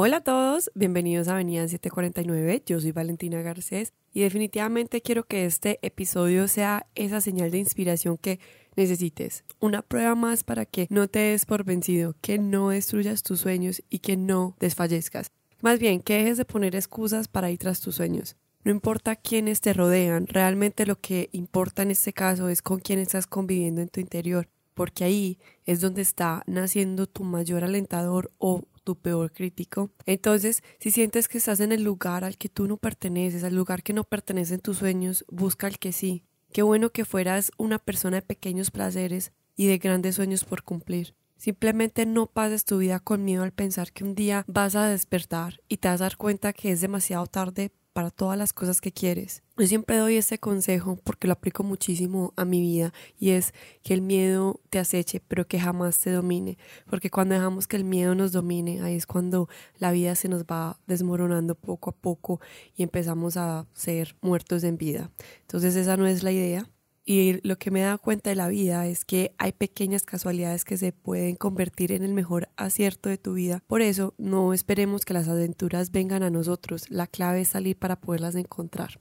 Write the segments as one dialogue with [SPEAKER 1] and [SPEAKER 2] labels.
[SPEAKER 1] Hola a todos, bienvenidos a Avenida 749, yo soy Valentina Garcés y definitivamente quiero que este episodio sea esa señal de inspiración que necesites, una prueba más para que no te des por vencido, que no destruyas tus sueños y que no desfallezcas. Más bien, que dejes de poner excusas para ir tras tus sueños. No importa quiénes te rodean, realmente lo que importa en este caso es con quién estás conviviendo en tu interior, porque ahí es donde está naciendo tu mayor alentador o tu peor crítico. Entonces, si sientes que estás en el lugar al que tú no perteneces, al lugar que no pertenece en tus sueños, busca el que sí. Qué bueno que fueras una persona de pequeños placeres y de grandes sueños por cumplir. Simplemente no pases tu vida con miedo al pensar que un día vas a despertar y te vas a dar cuenta que es demasiado tarde para todas las cosas que quieres. Yo siempre doy este consejo porque lo aplico muchísimo a mi vida y es que el miedo te aceche pero que jamás te domine porque cuando dejamos que el miedo nos domine ahí es cuando la vida se nos va desmoronando poco a poco y empezamos a ser muertos en vida. Entonces esa no es la idea y lo que me da cuenta de la vida es que hay pequeñas casualidades que se pueden convertir en el mejor acierto de tu vida. Por eso no esperemos que las aventuras vengan a nosotros. La clave es salir para poderlas encontrar.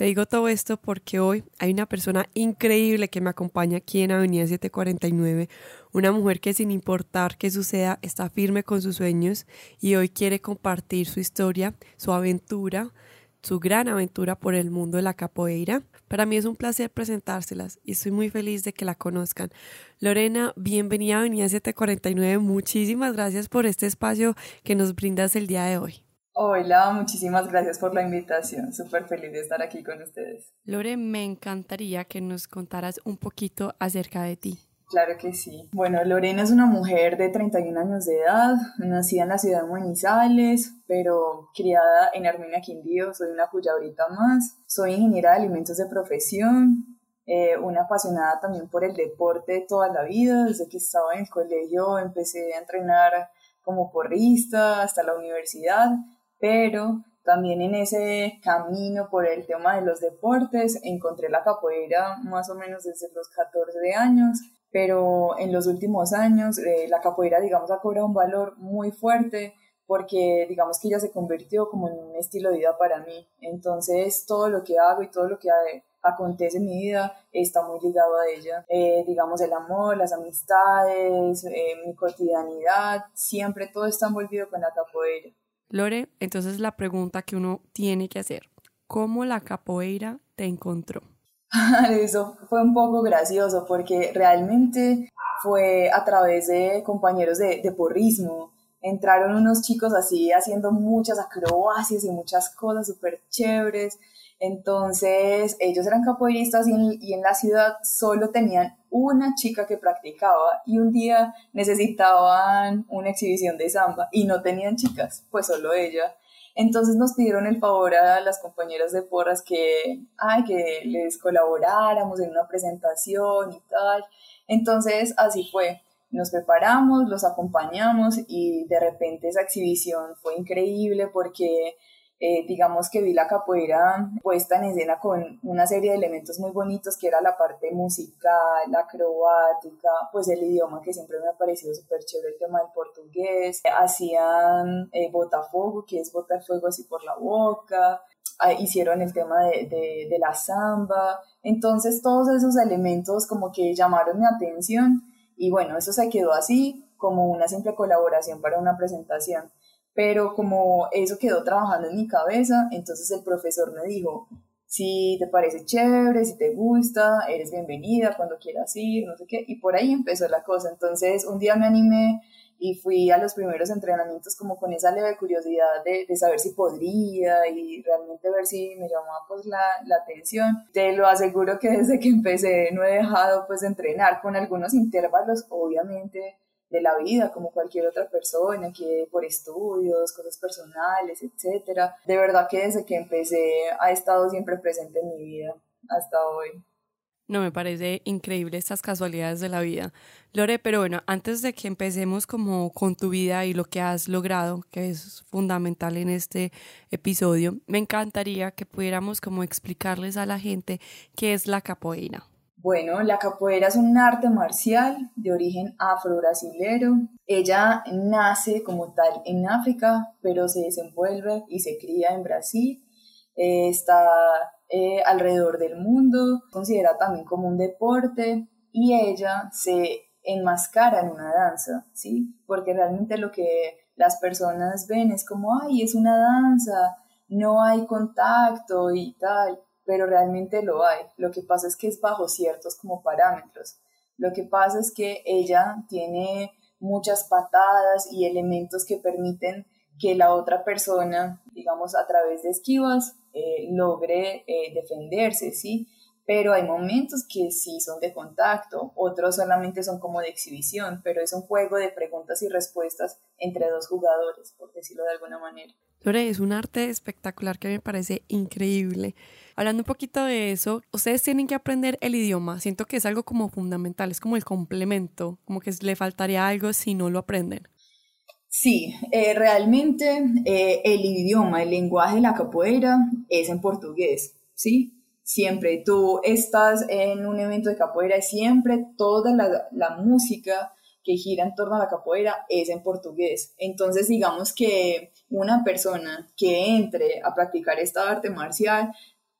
[SPEAKER 1] Te digo todo esto porque hoy hay una persona increíble que me acompaña aquí en Avenida 749, una mujer que sin importar qué suceda está firme con sus sueños y hoy quiere compartir su historia, su aventura, su gran aventura por el mundo de la capoeira. Para mí es un placer presentárselas y estoy muy feliz de que la conozcan. Lorena, bienvenida a Avenida 749. Muchísimas gracias por este espacio que nos brindas el día de hoy.
[SPEAKER 2] Hola, muchísimas gracias por la invitación. Súper feliz de estar aquí con ustedes.
[SPEAKER 1] Lore, me encantaría que nos contaras un poquito acerca de ti.
[SPEAKER 2] Claro que sí. Bueno, Lorena es una mujer de 31 años de edad, nacida en la ciudad de Manizales, pero criada en Armenia, Quindío. Soy una ahorita más. Soy ingeniera de alimentos de profesión, eh, una apasionada también por el deporte toda la vida. Desde que estaba en el colegio empecé a entrenar como porrista hasta la universidad, pero también en ese camino por el tema de los deportes encontré la capoeira más o menos desde los 14 años pero en los últimos años eh, la capoeira, digamos, ha cobrado un valor muy fuerte porque, digamos, que ya se convirtió como en un estilo de vida para mí. Entonces, todo lo que hago y todo lo que acontece en mi vida está muy ligado a ella. Eh, digamos, el amor, las amistades, eh, mi cotidianidad, siempre todo está envolvido con la capoeira.
[SPEAKER 1] Lore, entonces la pregunta que uno tiene que hacer, ¿cómo la capoeira te encontró?
[SPEAKER 2] Eso fue un poco gracioso porque realmente fue a través de compañeros de, de porrismo. Entraron unos chicos así haciendo muchas acrobacias y muchas cosas súper chéveres. Entonces ellos eran capoeiristas y en, la ciudad solo tenían una chica que practicaba y un día necesitaban una exhibición de samba y no tenían chicas, pues solo ella. Entonces nos pidieron el favor a las compañeras de porras que, ay, que les colaboráramos en una presentación y tal. Entonces así fue. Nos preparamos, los acompañamos y de repente esa exhibición fue increíble porque eh, digamos que vi la capoeira puesta en escena con una serie de elementos muy bonitos que era la parte musical, acrobática, pues el idioma que siempre me ha parecido súper chévere, el tema del portugués, hacían eh, botafuego, que es botar fuego así por la boca, ah, hicieron el tema de, de la samba, entonces todos esos elementos como que llamaron mi atención y bueno, eso se quedó así como una simple colaboración para una presentación pero como eso quedó trabajando en mi cabeza, entonces el profesor me dijo, si te parece chévere, si te gusta, eres bienvenida cuando quieras ir, no sé qué, y por ahí empezó la cosa. Entonces un día me animé y fui a los primeros entrenamientos como con esa leve curiosidad de, de saber si podría y realmente ver si me llamaba pues la, la, atención. Te lo aseguro que desde que empecé no he dejado pues de entrenar con algunos intervalos, obviamente de la vida como cualquier otra persona, que por estudios, cosas personales, etcétera. De verdad que desde que empecé ha estado siempre presente en mi vida hasta hoy.
[SPEAKER 1] No, me parece increíble estas casualidades de la vida. Lore, pero bueno, antes de que empecemos como con tu vida y lo que has logrado, que es fundamental en este episodio, me encantaría que pudiéramos como explicarles a la gente qué es la capoeira.
[SPEAKER 2] Bueno, la capoeira es un arte marcial de origen afro-brasilero. Ella nace como tal en África, pero se desenvuelve y se cría en Brasil. Eh, está eh, alrededor del mundo, considera también como un deporte y ella se enmascara en una danza, ¿sí? Porque realmente lo que las personas ven es como, ay, es una danza, no hay contacto y tal, pero realmente lo hay. Lo que pasa es que es bajo ciertos como parámetros. Lo que pasa es que ella tiene muchas patadas y elementos que permiten que la otra persona, digamos, a través de esquivas, eh, logre eh, defenderse, ¿sí? pero hay momentos que sí son de contacto, otros solamente son como de exhibición, pero es un juego de preguntas y respuestas entre dos jugadores, por decirlo de alguna manera.
[SPEAKER 1] Lore, es un arte espectacular que me parece increíble. Hablando un poquito de eso, ustedes tienen que aprender el idioma. Siento que es algo como fundamental, es como el complemento, como que le faltaría algo si no lo aprenden.
[SPEAKER 2] Sí, eh, realmente eh, el idioma, el lenguaje de la capoeira es en portugués, ¿sí? siempre tú estás en un evento de capoeira siempre toda la, música que gira en torno a la capoeira es en portugués. Entonces, digamos que una persona que entre a practicar esta arte marcial,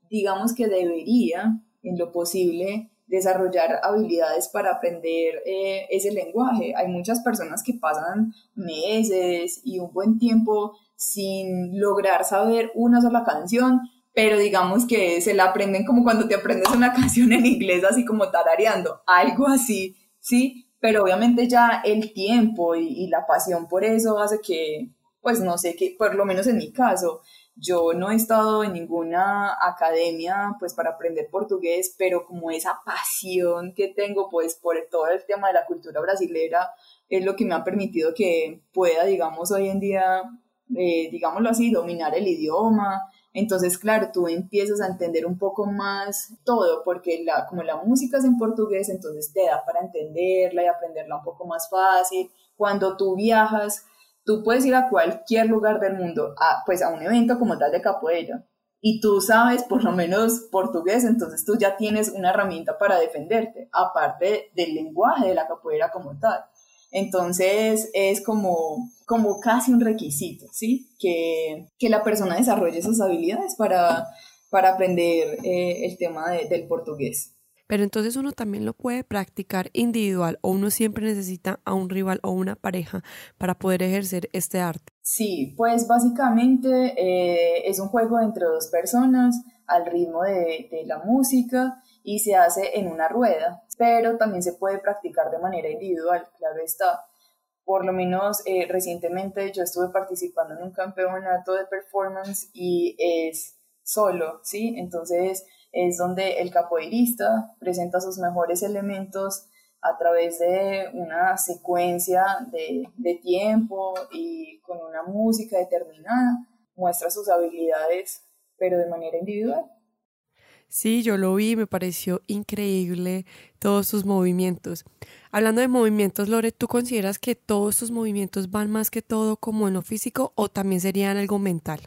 [SPEAKER 2] digamos que debería, en lo posible, desarrollar habilidades para aprender eh, ese lenguaje. Hay muchas personas que pasan meses y un buen tiempo sin lograr saber una sola canción, pero digamos que se la aprenden como cuando te aprendes una canción en inglés, así como tarareando, algo así, ¿sí? Pero obviamente ya el tiempo y, la pasión por eso hace que, pues no sé, que por lo menos en mi caso, yo no he estado en ninguna academia pues para aprender portugués, pero como esa pasión que tengo pues por todo el tema de la cultura brasilera es lo que me ha permitido que pueda, digamos, hoy en día, eh, digámoslo así, dominar el idioma, entonces, claro, tú empiezas a entender un poco más todo, porque la, como la música es en portugués, entonces te da para entenderla y aprenderla un poco más fácil. Cuando tú viajas, tú puedes ir a cualquier lugar del mundo, a, pues a un evento como tal de capoeira, y tú sabes por lo menos portugués, entonces tú ya tienes una herramienta para defenderte, aparte del lenguaje de la capoeira como tal. Entonces es como, como casi un requisito, ¿sí? Que, la persona desarrolle esas habilidades para, para aprender eh, el tema del portugués.
[SPEAKER 1] Pero entonces uno también lo puede practicar individual o uno siempre necesita a un rival o una pareja para poder ejercer este arte.
[SPEAKER 2] Sí, pues básicamente eh, es un juego entre dos personas al ritmo de, de la música y se hace en una rueda, pero también se puede practicar de manera individual, claro está. Por lo menos eh, recientemente yo estuve participando en un campeonato de performance y es solo, ¿sí? Entonces es donde el capoeirista presenta sus mejores elementos a través de una secuencia de, de tiempo y con una música determinada, muestra sus habilidades, pero de manera individual.
[SPEAKER 1] Sí, yo lo vi, me pareció increíble todos sus movimientos. Hablando de movimientos, Lore, ¿tú consideras que todos sus movimientos van más que todo como en lo físico o también serían algo mental?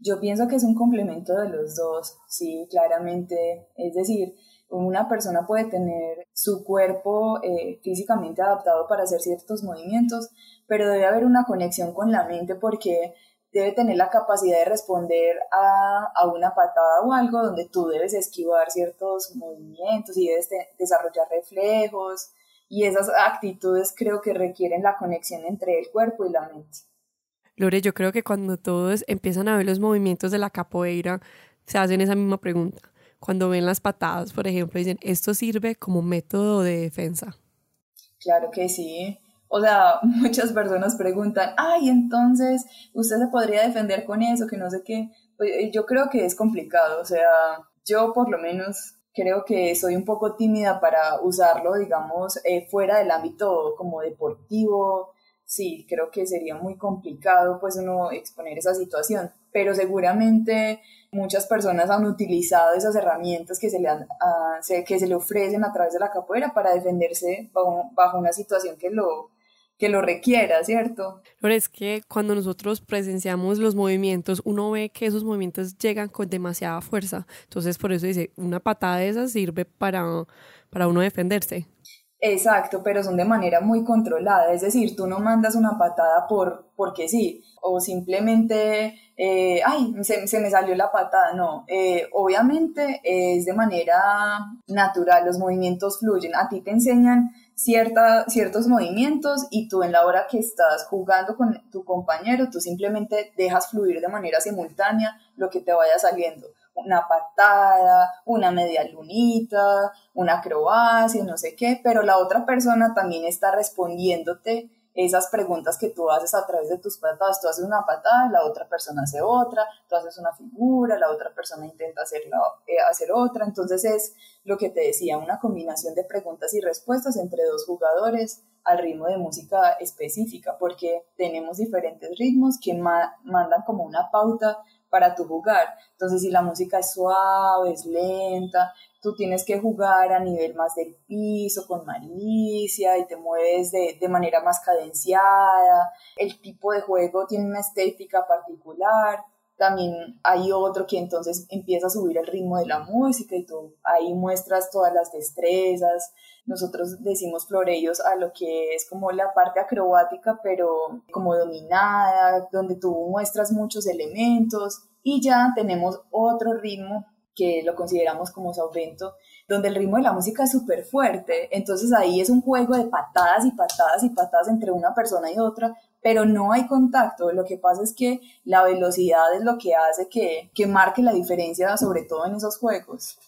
[SPEAKER 2] Yo pienso que es un complemento de los dos, sí, claramente. Es decir, una persona puede tener su cuerpo eh, físicamente adaptado para hacer ciertos movimientos, pero debe haber una conexión con la mente porque debe tener la capacidad de responder a, a, una patada o algo donde tú debes esquivar ciertos movimientos y debes desarrollar reflejos y esas actitudes creo que requieren la conexión entre el cuerpo y la mente.
[SPEAKER 1] Lore, yo creo que cuando todos empiezan a ver los movimientos de la capoeira, se hacen esa misma pregunta. Cuando ven las patadas, por ejemplo, dicen, ¿esto sirve como método de defensa?
[SPEAKER 2] Claro que sí. O sea, muchas personas preguntan, ay, entonces, ¿usted se podría defender con eso? Que no sé qué. Pues, eh, yo creo que es complicado, o sea, yo por lo menos creo que soy un poco tímida para usarlo, digamos, eh, fuera del ámbito como deportivo. Sí, creo que sería muy complicado pues uno exponer esa situación, pero seguramente muchas personas han utilizado esas herramientas que se le, han, ah, que se le ofrecen a través de la capoeira para defenderse bajo una situación que lo, que lo requiera, ¿cierto?
[SPEAKER 1] Pero es que cuando nosotros presenciamos los movimientos, uno ve que esos movimientos llegan con demasiada fuerza. Entonces, por eso dice, una patada de esas sirve para, para uno defenderse.
[SPEAKER 2] Exacto, pero son de manera muy controlada, es decir, tú no mandas una patada por porque sí, o simplemente, eh, ay, se, se, me salió la patada, no, eh, obviamente es de manera natural, los movimientos fluyen, a ti te enseñan ciertos movimientos y tú en la hora que estás jugando con tu compañero, tú simplemente dejas fluir de manera simultánea lo que te vaya saliendo. Una patada, una media lunita, una acrobacia, no sé qué, pero la otra persona también está respondiéndote esas preguntas que tú haces a través de tus patadas. Tú haces una patada, la otra persona hace otra, tú haces una figura, la otra persona intenta hacer, eh, hacer otra. Entonces es lo que te decía, una combinación de preguntas y respuestas entre dos jugadores al ritmo de música específica, porque tenemos diferentes ritmos que mandan como una pauta para tu jugar. Entonces, si la música es suave, es lenta, tú tienes que jugar a nivel más del piso, con malicia y te mueves de, de manera más cadenciada. El tipo de juego tiene una estética particular también hay otro que entonces empieza a subir el ritmo de la música y tú ahí muestras todas las destrezas. Nosotros decimos floreos a lo que es como la parte acrobática, pero como dominada, donde tú muestras muchos elementos y ya tenemos otro ritmo que lo consideramos como sauvento, donde el ritmo de la música es súper fuerte. Entonces ahí es un juego de patadas y patadas y patadas entre una persona y otra, pero no hay contacto. Lo que pasa es que la velocidad es lo que hace que, que marque la diferencia, sobre todo en esos juegos.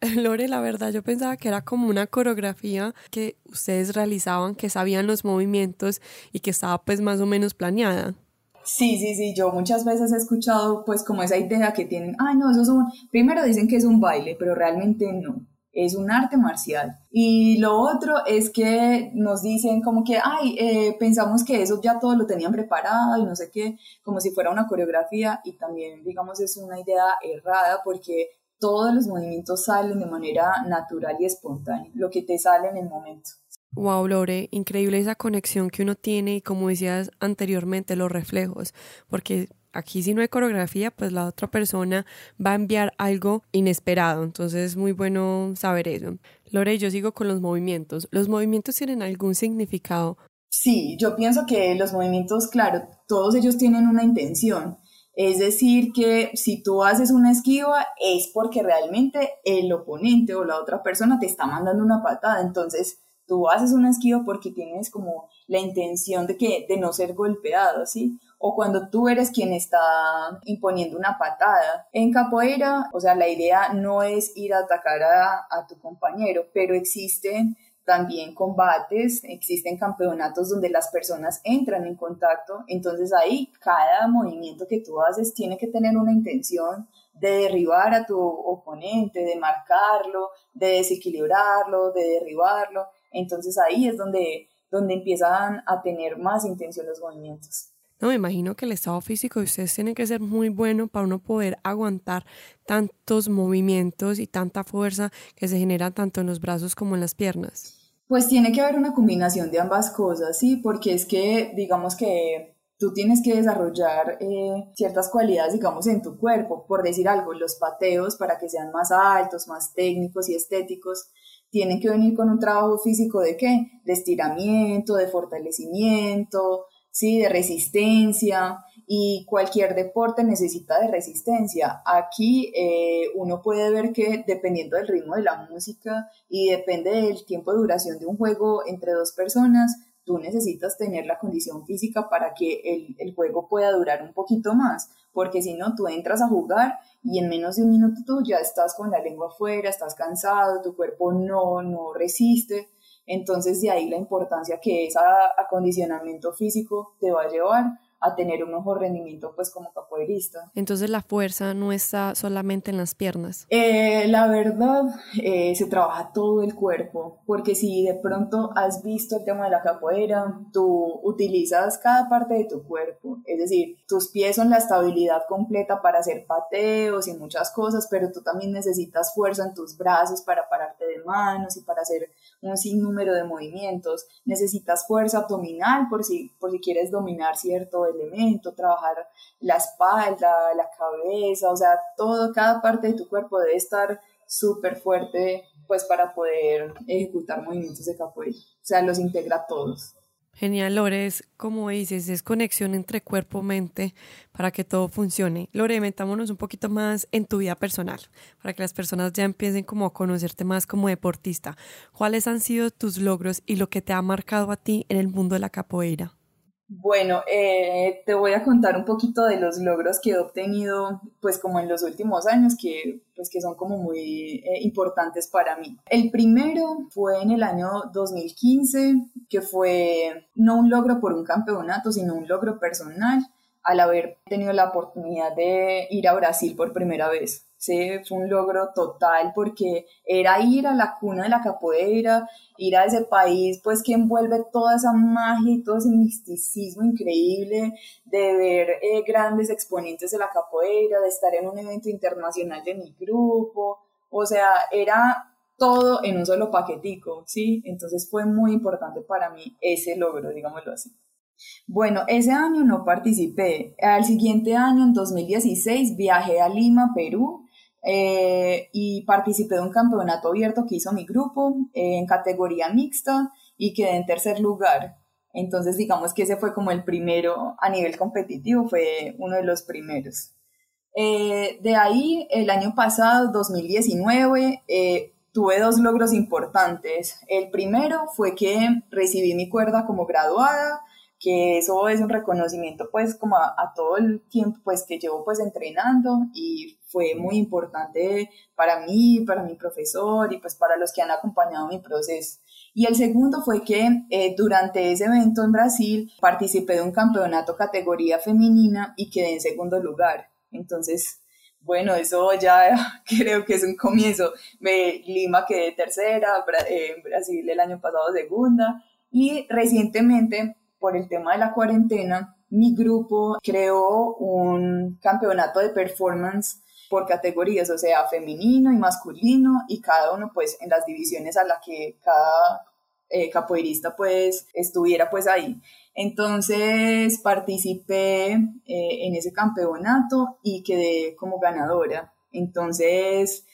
[SPEAKER 1] Lore, la verdad yo pensaba que era como una coreografía que ustedes realizaban, que sabían los movimientos y que estaba pues más o menos planeada.
[SPEAKER 2] Sí, sí, sí, yo muchas veces he escuchado pues como esa idea que tienen, ay no, eso es un, primero dicen que es un baile, pero realmente no es un arte marcial. Y lo otro es que nos dicen como que, ay, eh, pensamos que eso ya todo lo tenían preparado y no sé qué, como si fuera una coreografía y también, digamos, es una idea errada porque todos los movimientos salen de manera natural y espontánea, lo que te sale en el momento.
[SPEAKER 1] Wow, Lore, increíble esa conexión que uno tiene y como decías anteriormente, los reflejos, porque aquí si no hay coreografía, pues la otra persona va a enviar algo inesperado. Entonces es muy bueno saber eso. Lore, yo sigo con los movimientos. ¿Los movimientos tienen algún significado?
[SPEAKER 2] Sí, yo pienso que los movimientos, claro, todos ellos tienen una intención. Es decir, que si tú haces una esquiva es porque realmente el oponente o la otra persona te está mandando una patada. Entonces, tú haces una esquiva porque tienes como la intención de que de no ser golpeado, ¿sí? O cuando tú eres quien está imponiendo una patada. En capoeira, o sea, la idea no es ir a atacar a, tu compañero, pero existen también combates, existen campeonatos donde las personas entran en contacto, entonces ahí cada movimiento que tú haces tiene que tener una intención de derribar a tu oponente, de marcarlo, de desequilibrarlo, de derribarlo, entonces ahí es donde, donde empiezan a tener más intención los movimientos.
[SPEAKER 1] No, me imagino que el estado físico de ustedes tiene que ser muy bueno para uno poder aguantar tantos movimientos y tanta fuerza que se genera tanto en los brazos como en las piernas.
[SPEAKER 2] Pues tiene que haber una combinación de ambas cosas, sí, porque es que digamos que tú tienes que desarrollar eh, ciertas cualidades, digamos, en tu cuerpo, por decir algo, los pateos para que sean más altos, más técnicos y estéticos, tienen que venir con un trabajo físico de qué? De estiramiento, de fortalecimiento, ¿sí? de resistencia y cualquier deporte necesita de resistencia. Aquí eh, uno puede ver que dependiendo del ritmo de la música y depende del tiempo de duración de un juego entre dos personas, tú necesitas tener la condición física para que el, el juego pueda durar un poquito más, porque si no, tú entras a jugar y en menos de un minuto tú ya estás con la lengua afuera, estás cansado, tu cuerpo no, no resiste. Entonces de ahí la importancia que ese acondicionamiento físico te va a llevar a tener un mejor rendimiento pues como capoeirista.
[SPEAKER 1] Entonces la fuerza no está solamente en las piernas.
[SPEAKER 2] Eh, la verdad eh, se trabaja todo el cuerpo porque si de pronto has visto el tema de la capoeira, tú utilizas cada parte de tu cuerpo, es decir, tus pies son la estabilidad completa para hacer pateos y muchas cosas, pero tú también necesitas fuerza en tus brazos para pararte de manos y para hacer un sinnúmero de movimientos. Necesitas fuerza abdominal por si, por si quieres dominar cierto elemento, trabajar la espalda, la cabeza, o sea, todo, cada parte de tu cuerpo debe estar súper fuerte pues para poder ejecutar movimientos de capoeira. O sea, los integra todos.
[SPEAKER 1] Genial, Lore, es como dices, es conexión entre cuerpo-mente para que todo funcione. Lore, metámonos un poquito más en tu vida personal, para que las personas ya empiecen como a conocerte más como deportista. ¿Cuáles han sido tus logros y lo que te ha marcado a ti en el mundo de la capoeira?
[SPEAKER 2] Bueno, eh, te voy a contar un poquito de los logros que he obtenido, pues como en los últimos años, que, pues, que son como muy eh, importantes para mí. El primero fue en el año 2015, que fue no un logro por un campeonato, sino un logro personal al haber tenido la oportunidad de ir a Brasil por primera vez. Sí, fue un logro total porque era ir a la cuna de la capoeira, ir a ese país pues que envuelve toda esa magia y todo ese misticismo increíble de ver eh, grandes exponentes de la capoeira, de estar en un evento internacional de mi grupo, o sea, era todo en un solo paquetico, ¿sí? Entonces fue muy importante para mí ese logro, digámoslo así. Bueno, ese año no participé. Al siguiente año, en 2016, viajé a Lima, Perú, eh, y participé de un campeonato abierto que hizo mi grupo eh, en categoría mixta y quedé en tercer lugar. Entonces, digamos que ese fue como el primero a nivel competitivo, fue uno de los primeros. Eh, de ahí, el año pasado, 2019, tuve dos logros importantes. El primero fue que recibí mi cuerda como graduada que eso es un reconocimiento pues como a, todo el tiempo pues que llevo pues entrenando y fue muy importante para mí, para mi profesor y pues para los que han acompañado mi proceso. Y el segundo fue que eh, durante ese evento en Brasil participé de un campeonato categoría femenina y quedé en segundo lugar. Entonces, bueno, eso ya creo que es un comienzo. Me, Lima quedé tercera, en Brasil el año pasado segunda y recientemente por el tema de la cuarentena, mi grupo creó un campeonato de performance por categorías, o sea, femenino y masculino, y cada uno pues en las divisiones a las que cada eh, capoeirista pues estuviera pues ahí. Entonces participé eh, en ese campeonato y quedé como ganadora. Entonces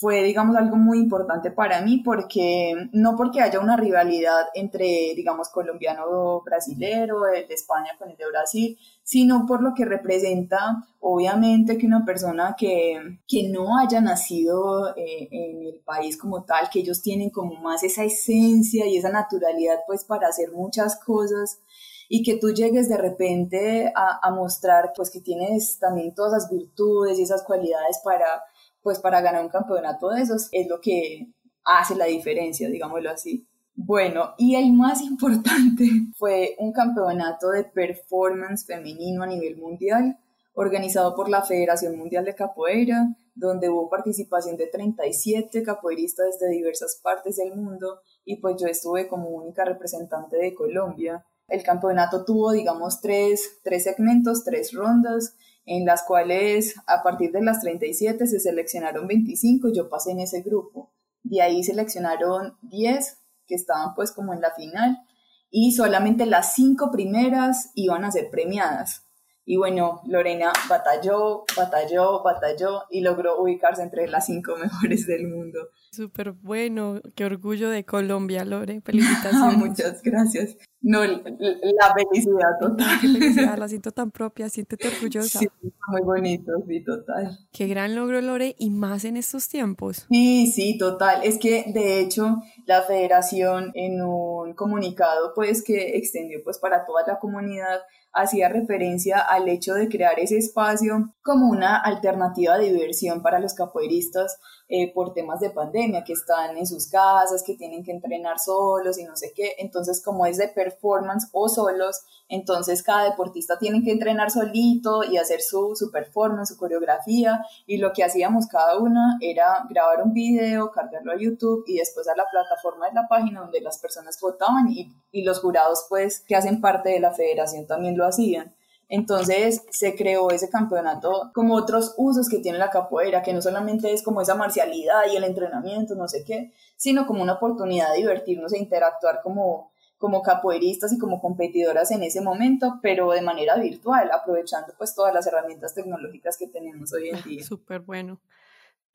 [SPEAKER 2] fue, digamos, algo muy importante para mí porque no porque haya una rivalidad entre, digamos, colombiano o brasilero, el de España con el de Brasil, sino por lo que representa, obviamente, que una persona que, que no haya nacido eh, en el país como tal, que ellos tienen como más esa esencia y esa naturalidad, pues, para hacer muchas cosas y que tú llegues de repente a, a mostrar, pues, que tienes también todas esas virtudes y esas cualidades para pues para ganar un campeonato de esos es lo que hace la diferencia, digámoslo así. Bueno, y el más importante fue un campeonato de performance femenino a nivel mundial, organizado por la Federación Mundial de Capoeira, donde hubo participación de 37 capoeiristas de diversas partes del mundo y pues yo estuve como única representante de Colombia. El campeonato tuvo, digamos, tres, tres segmentos, tres rondas en las cuales a partir de las 37 se seleccionaron 25, yo pasé en ese grupo. De ahí seleccionaron 10 que estaban pues como en la final y solamente las cinco primeras iban a ser premiadas. Y bueno, Lorena batalló, batalló, batalló y logró ubicarse entre las cinco mejores del mundo.
[SPEAKER 1] Súper bueno, qué orgullo de Colombia, Lore, felicitaciones.
[SPEAKER 2] Muchas gracias. No, la felicidad total.
[SPEAKER 1] Qué felicidad, la siento tan propia, siéntete orgullosa.
[SPEAKER 2] Sí, muy bonito, sí, total.
[SPEAKER 1] Qué gran logro, Lore, y más en estos tiempos.
[SPEAKER 2] Sí, sí, total. Es que, de hecho, la federación en un comunicado, pues, que extendió, pues, para toda la comunidad, hacía referencia al hecho de crear ese espacio como una alternativa de diversión para los capoeiristas eh, por temas de pandemia, que están en sus casas, que tienen que entrenar solos y no sé qué. Entonces, como es de performance o solos, entonces cada deportista tiene que entrenar solito y hacer su, su performance, su coreografía. Y lo que hacíamos cada una era grabar un video, cargarlo a YouTube y después a la plataforma de la página donde las personas votaban y, y los jurados, pues, que hacen parte de la federación también lo hacían. Entonces se creó ese campeonato como otros usos que tiene la capoeira, que no solamente es como esa marcialidad y el entrenamiento, no sé qué, sino como una oportunidad de divertirnos e interactuar como, como capoeiristas y como competidoras en ese momento, pero de manera virtual, aprovechando pues todas las herramientas tecnológicas que tenemos hoy en día.
[SPEAKER 1] Súper bueno.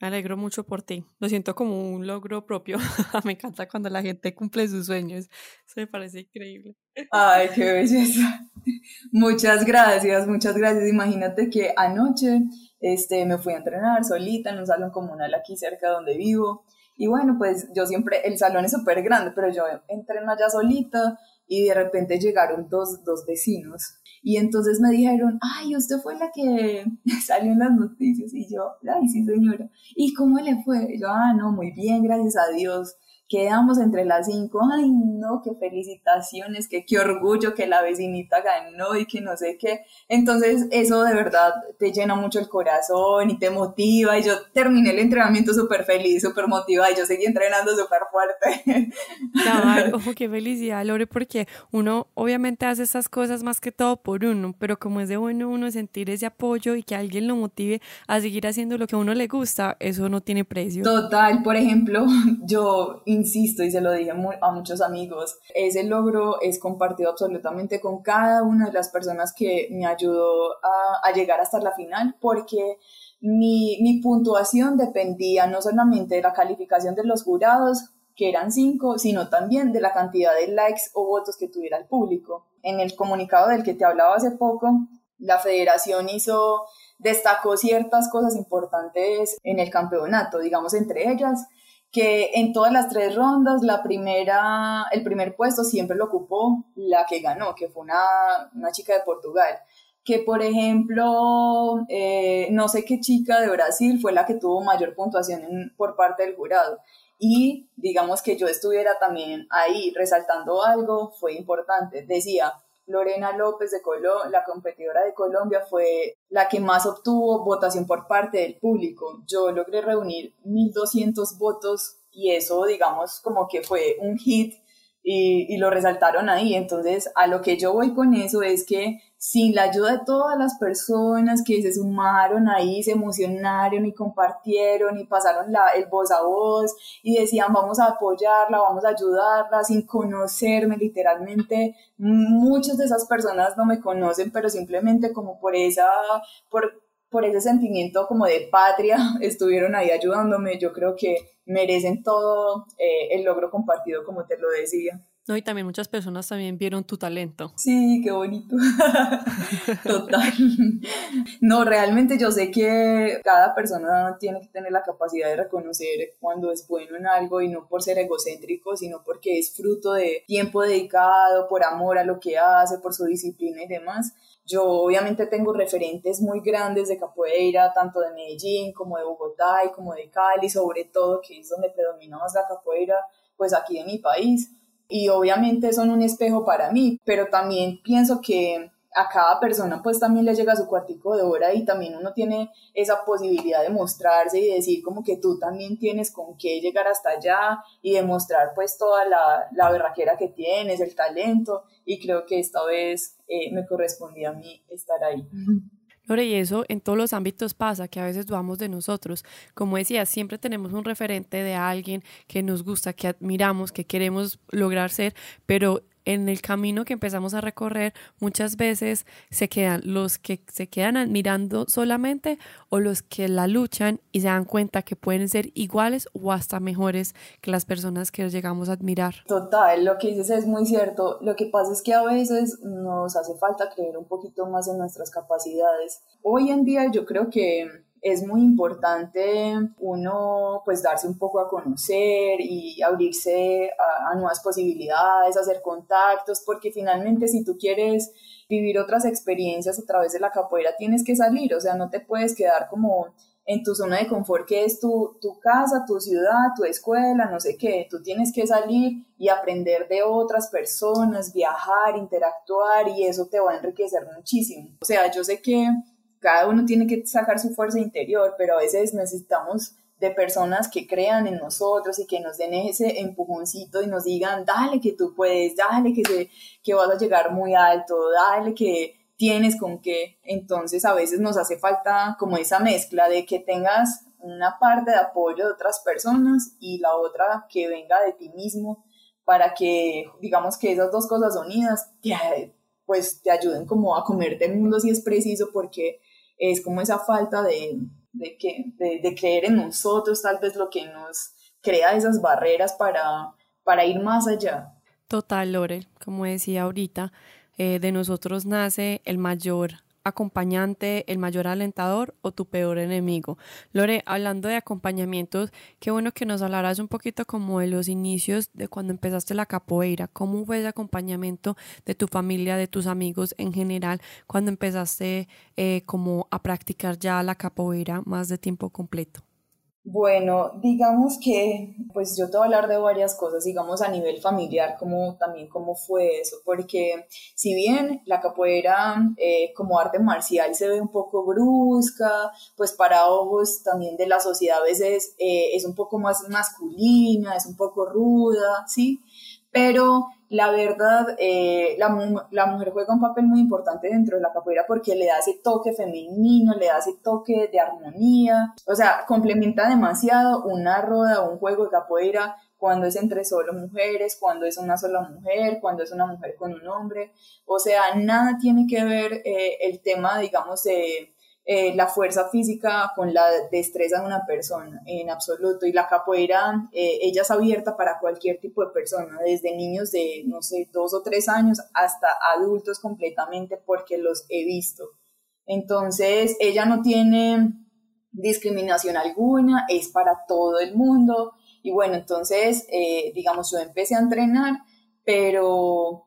[SPEAKER 1] Me alegro mucho por ti. Lo siento como un logro propio. me encanta cuando la gente cumple sus sueños. Eso me parece increíble.
[SPEAKER 2] Ay, qué belleza. Muchas gracias, muchas gracias. Imagínate que anoche este, me fui a entrenar solita en un salón comunal aquí cerca donde vivo. Y bueno, pues yo siempre, el salón es súper grande, pero yo entreno allá solita y de repente llegaron dos, dos vecinos y entonces me dijeron, ay, usted fue la que salió en las noticias. Y yo, ay, sí, señora. ¿Y cómo le fue? yo, ah, no, muy bien, gracias a Dios quedamos entre las cinco, ay no, qué felicitaciones, que qué orgullo que la vecinita ganó y que no sé qué. Entonces eso de verdad te llena mucho el corazón y te motiva y yo terminé el entrenamiento súper feliz, súper motivada y yo seguí entrenando súper fuerte.
[SPEAKER 1] Claro, ojo, qué felicidad, Lore, porque uno obviamente hace esas cosas más que todo por uno, pero como es de bueno uno sentir ese apoyo y que alguien lo motive a seguir haciendo lo que a uno le gusta, eso no tiene precio.
[SPEAKER 2] Total, por ejemplo, yo insisto y se lo dije a muchos amigos, ese logro es compartido absolutamente con cada una de las personas que me ayudó a, llegar hasta la final porque mi, mi puntuación dependía no solamente de la calificación de los jurados, que eran cinco, sino también de la cantidad de likes o votos que tuviera el público. En el comunicado del que te hablaba hace poco, la federación hizo, destacó ciertas cosas importantes en el campeonato, digamos entre ellas que en todas las tres rondas, la primera, el primer puesto siempre lo ocupó la que ganó, que fue una, una chica de Portugal. Que, por ejemplo, eh, no sé qué chica de Brasil fue la que tuvo mayor puntuación por parte del jurado. Y digamos que yo estuviera también ahí resaltando algo, fue importante. Decía, Lorena López de Colombia, la competidora de Colombia, fue la que más obtuvo votación por parte del público. Yo logré reunir 1.200 votos y eso, digamos, como que fue un hit y, lo resaltaron ahí. Entonces, a lo que yo voy con eso es que sin la ayuda de todas las personas que se sumaron ahí, se emocionaron y compartieron y pasaron la, el voz a voz y decían vamos a apoyarla, vamos a ayudarla, sin conocerme literalmente. Muchas de esas personas no me conocen, pero simplemente como por esa, por, por ese sentimiento como de patria estuvieron ahí ayudándome. Yo creo que merecen todo eh, el logro compartido, como te lo decía.
[SPEAKER 1] No, y también muchas personas también vieron tu talento.
[SPEAKER 2] Sí, qué bonito. Total. No, realmente yo sé que cada persona tiene que tener la capacidad de reconocer cuando es bueno en algo y no por ser egocéntrico, sino porque es fruto de tiempo dedicado, por amor a lo que hace, por su disciplina y demás. Yo obviamente tengo referentes muy grandes de capoeira, tanto de Medellín como de Bogotá y como de Cali, sobre todo, que es donde predomina más la capoeira, pues aquí en mi país. Y obviamente son un espejo para mí, pero también pienso que a cada persona pues también le llega su cuartico de hora y también uno tiene esa posibilidad de mostrarse y decir como que tú también tienes con qué llegar hasta allá y demostrar pues toda la, la berraquera que tienes, el talento y creo que esta vez eh, me correspondía a mí estar ahí.
[SPEAKER 1] Lore, y eso en todos los ámbitos pasa, que a veces dudamos de nosotros. Como decía, siempre tenemos un referente de alguien que nos gusta, que admiramos, que queremos lograr ser, pero en el camino que empezamos a recorrer, muchas veces se quedan los que se quedan admirando solamente o los que la luchan y se dan cuenta que pueden ser iguales o hasta mejores que las personas que llegamos a admirar.
[SPEAKER 2] Total, lo que dices es muy cierto. Lo que pasa es que a veces nos hace falta creer un poquito más en nuestras capacidades. Hoy en día yo creo que es muy importante uno pues darse un poco a conocer y abrirse a, nuevas posibilidades, hacer contactos, porque finalmente si tú quieres vivir otras experiencias a través de la capoeira tienes que salir, o sea, no te puedes quedar como en tu zona de confort que es tu, tu casa, tu ciudad, tu escuela, no sé qué, tú tienes que salir y aprender de otras personas, viajar, interactuar y eso te va a enriquecer muchísimo. O sea, yo sé que cada uno tiene que sacar su fuerza interior, pero a veces necesitamos de personas que crean en nosotros y que nos den ese empujoncito y nos digan, dale que tú puedes, dale que, que vas a llegar muy alto, dale que tienes con qué. Entonces a veces nos hace falta como esa mezcla de que tengas una parte de apoyo de otras personas y la otra que venga de ti mismo para que, digamos que esas dos cosas unidas, pues te ayuden como a comerte el mundo si es preciso, porque es como esa falta de, de, que, de, creer en nosotros, tal vez lo que nos crea esas barreras para, para ir más allá.
[SPEAKER 1] Total, Lore, como decía ahorita, eh, de nosotros nace el mayor acompañante, el mayor alentador o tu peor enemigo. Lore, hablando de acompañamientos, qué bueno que nos hablarás un poquito como de los inicios de cuando empezaste la capoeira, cómo fue ese acompañamiento de tu familia, de tus amigos en general, cuando empezaste eh, como a practicar ya la capoeira más de tiempo completo.
[SPEAKER 2] Bueno, digamos que, pues yo te voy a hablar de varias cosas, digamos a nivel familiar, como también cómo fue eso, porque si bien la capoeira eh, como arte marcial se ve un poco brusca, pues para ojos también de la sociedad a veces eh, es un poco más masculina, es un poco ruda, ¿sí? Pero la verdad, eh, la, la, mujer juega un papel muy importante dentro de la capoeira porque le da ese toque femenino, le da ese toque de armonía, o sea, complementa demasiado una roda un juego de capoeira cuando es entre solo mujeres, cuando es una sola mujer, cuando es una mujer con un hombre, o sea, nada tiene que ver eh, el tema, digamos, de eh, la fuerza física con la destreza de una persona, en absoluto. Y la capoeira, eh, ella es abierta para cualquier tipo de persona, desde niños de, no sé, dos o tres años hasta adultos completamente, porque los he visto. Entonces, ella no tiene discriminación alguna, es para todo el mundo. Y bueno, entonces, eh, digamos, yo empecé a entrenar, pero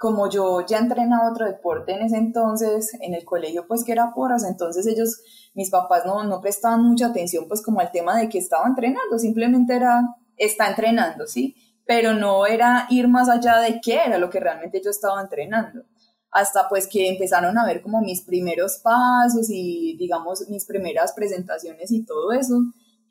[SPEAKER 2] como yo ya entrenaba otro deporte en ese entonces, en el colegio, pues que era porras, entonces ellos, mis papás no, no prestaban mucha atención pues como al tema de que estaba entrenando, simplemente era, está entrenando, ¿sí? Pero no era ir más allá de qué era lo que realmente yo estaba entrenando. Hasta pues que empezaron a ver como mis primeros pasos y digamos mis primeras presentaciones y todo eso,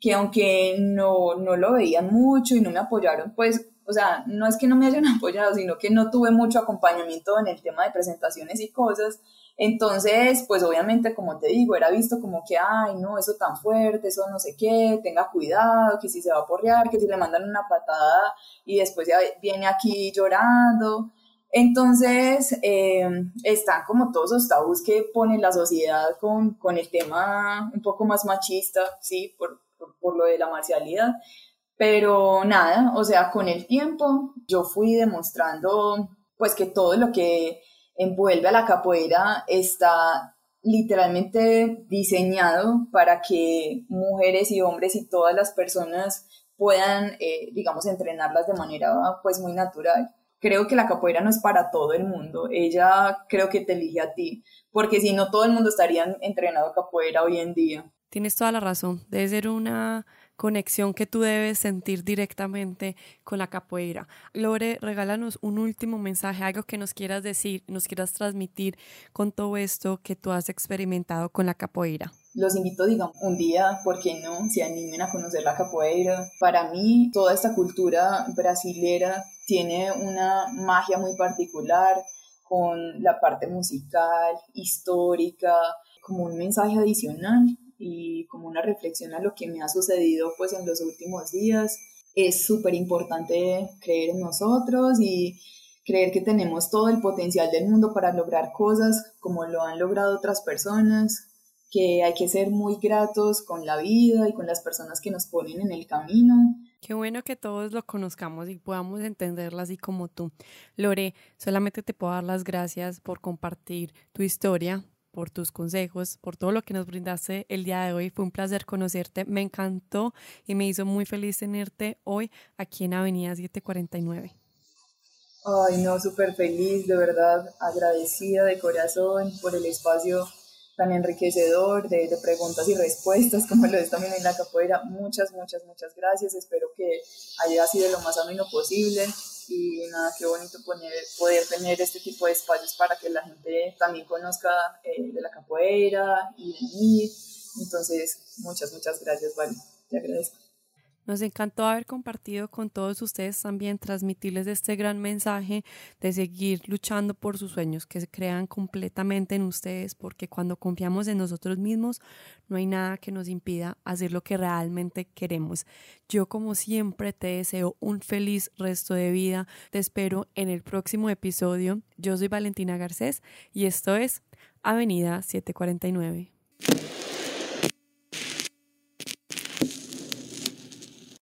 [SPEAKER 2] que aunque no, no lo veían mucho y no me apoyaron, pues o sea, no es que no me hayan apoyado, sino que no tuve mucho acompañamiento en el tema de presentaciones y cosas. Entonces, pues obviamente, como te digo, era visto como que, ay, no, eso tan fuerte, eso no sé qué, tenga cuidado, que si se va a porrear, que si le mandan una patada y después ya viene aquí llorando. Entonces, eh, están como todos los tabús que pone la sociedad con, con el tema un poco más machista, ¿sí? Por, por, por lo de la marcialidad. Pero nada, o sea, con el tiempo yo fui demostrando pues que todo lo que envuelve a la capoeira está literalmente diseñado para que mujeres y hombres y todas las personas puedan, eh, digamos, entrenarlas de manera pues muy natural. Creo que la capoeira no es para todo el mundo, ella creo que te elige a ti, porque si no todo el mundo estaría entrenado capoeira hoy en día.
[SPEAKER 1] Tienes toda la razón, debe ser una conexión que tú debes sentir directamente con la capoeira. Lore, regálanos un último mensaje, algo que nos quieras decir, nos quieras transmitir con todo esto que tú has experimentado con la capoeira.
[SPEAKER 2] Los invito, digamos, un día, ¿por qué no? Se animen a conocer la capoeira. Para mí, toda esta cultura brasilera tiene una magia muy particular con la parte musical, histórica, como un mensaje adicional y como una reflexión a lo que me ha sucedido pues en los últimos días. Es súper importante creer en nosotros y creer que tenemos todo el potencial del mundo para lograr cosas como lo han logrado otras personas, que hay que ser muy gratos con la vida y con las personas que nos ponen en el camino.
[SPEAKER 1] Qué bueno que todos lo conozcamos y podamos entenderla así como tú. Lore, solamente te puedo dar las gracias por compartir tu historia, por tus consejos, por todo lo que nos brindaste el día de hoy. Fue un placer conocerte, me encantó y me hizo muy feliz tenerte hoy aquí en Avenida 749.
[SPEAKER 2] Ay, no, súper feliz, de verdad, agradecida de corazón por el espacio tan enriquecedor de, preguntas y respuestas, como lo es también en la capoeira. Muchas, muchas, muchas gracias. Espero que haya sido lo más ameno posible y nada, qué bonito poner, poder tener este tipo de espacios para que la gente también conozca eh, de la capoeira y de mí. Entonces, muchas, muchas gracias, Vale. Te agradezco.
[SPEAKER 1] Nos encantó haber compartido con todos ustedes también, transmitirles este gran mensaje de seguir luchando por sus sueños, que se crean completamente en ustedes, porque cuando confiamos en nosotros mismos, no hay nada que nos impida hacer lo que realmente queremos. Yo como siempre te deseo un feliz resto de vida. Te espero en el próximo episodio. Yo soy Valentina Garcés y esto es Avenida 749.